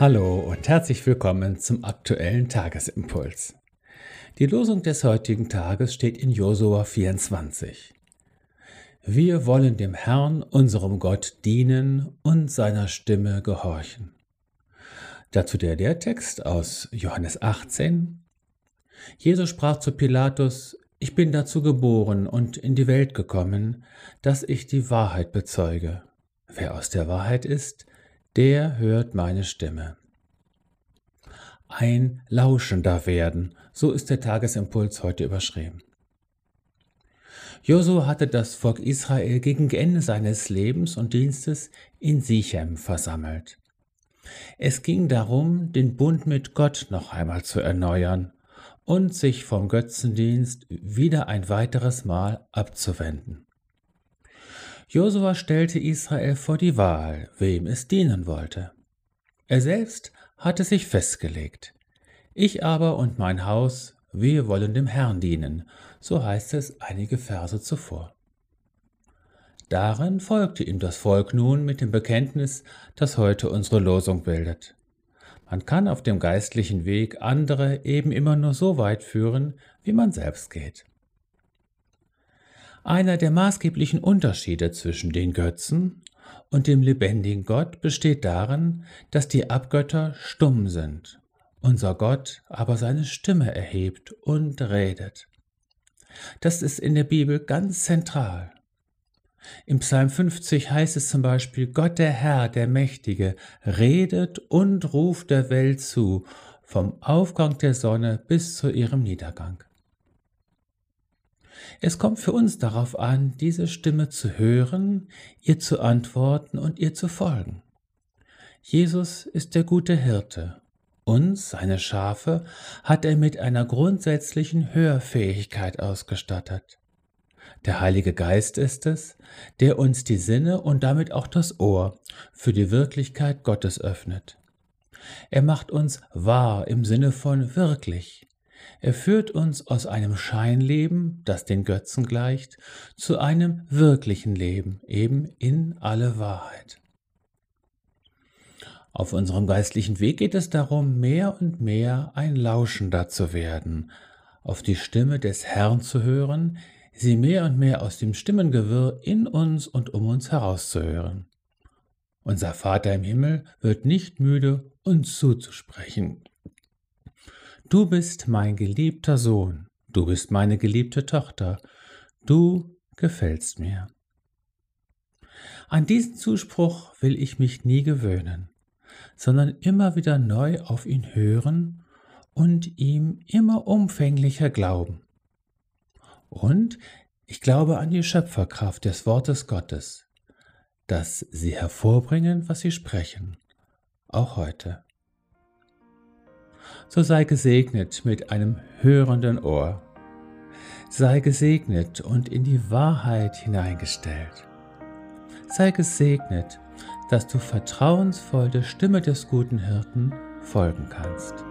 Hallo und herzlich willkommen zum aktuellen Tagesimpuls. Die Losung des heutigen Tages steht in Josua 24. Wir wollen dem Herrn, unserem Gott, dienen und seiner Stimme gehorchen. Dazu der Lehrtext aus Johannes 18. Jesus sprach zu Pilatus, ich bin dazu geboren und in die Welt gekommen, dass ich die Wahrheit bezeuge. Wer aus der Wahrheit ist, der hört meine Stimme. Ein Lauschender werden, so ist der Tagesimpuls heute überschrieben. Josua hatte das Volk Israel gegen Ende seines Lebens und Dienstes in Sichem versammelt. Es ging darum, den Bund mit Gott noch einmal zu erneuern und sich vom Götzendienst wieder ein weiteres Mal abzuwenden. Josua stellte Israel vor die Wahl, wem es dienen wollte. Er selbst hatte sich festgelegt. Ich aber und mein Haus, wir wollen dem Herrn dienen, so heißt es einige Verse zuvor. Darin folgte ihm das Volk nun mit dem Bekenntnis, das heute unsere Losung bildet. Man kann auf dem geistlichen Weg andere eben immer nur so weit führen, wie man selbst geht. Einer der maßgeblichen Unterschiede zwischen den Götzen und dem lebendigen Gott besteht darin, dass die Abgötter stumm sind, unser Gott aber seine Stimme erhebt und redet. Das ist in der Bibel ganz zentral. Im Psalm 50 heißt es zum Beispiel, Gott der Herr, der Mächtige, redet und ruft der Welt zu, vom Aufgang der Sonne bis zu ihrem Niedergang. Es kommt für uns darauf an, diese Stimme zu hören, ihr zu antworten und ihr zu folgen. Jesus ist der gute Hirte. Uns, seine Schafe, hat er mit einer grundsätzlichen Hörfähigkeit ausgestattet. Der Heilige Geist ist es, der uns die Sinne und damit auch das Ohr für die Wirklichkeit Gottes öffnet. Er macht uns wahr im Sinne von wirklich, er führt uns aus einem Scheinleben, das den Götzen gleicht, zu einem wirklichen Leben, eben in alle Wahrheit. Auf unserem geistlichen Weg geht es darum, mehr und mehr ein Lauschender zu werden, auf die Stimme des Herrn zu hören, sie mehr und mehr aus dem Stimmengewirr in uns und um uns herauszuhören. Unser Vater im Himmel wird nicht müde, uns zuzusprechen. Du bist mein geliebter Sohn, du bist meine geliebte Tochter, du gefällst mir. An diesen Zuspruch will ich mich nie gewöhnen, sondern immer wieder neu auf ihn hören und ihm immer umfänglicher glauben. Und ich glaube an die Schöpferkraft des Wortes Gottes, dass sie hervorbringen, was sie sprechen, auch heute so sei gesegnet mit einem hörenden Ohr. Sei gesegnet und in die Wahrheit hineingestellt. Sei gesegnet, dass du vertrauensvoll der Stimme des guten Hirten folgen kannst.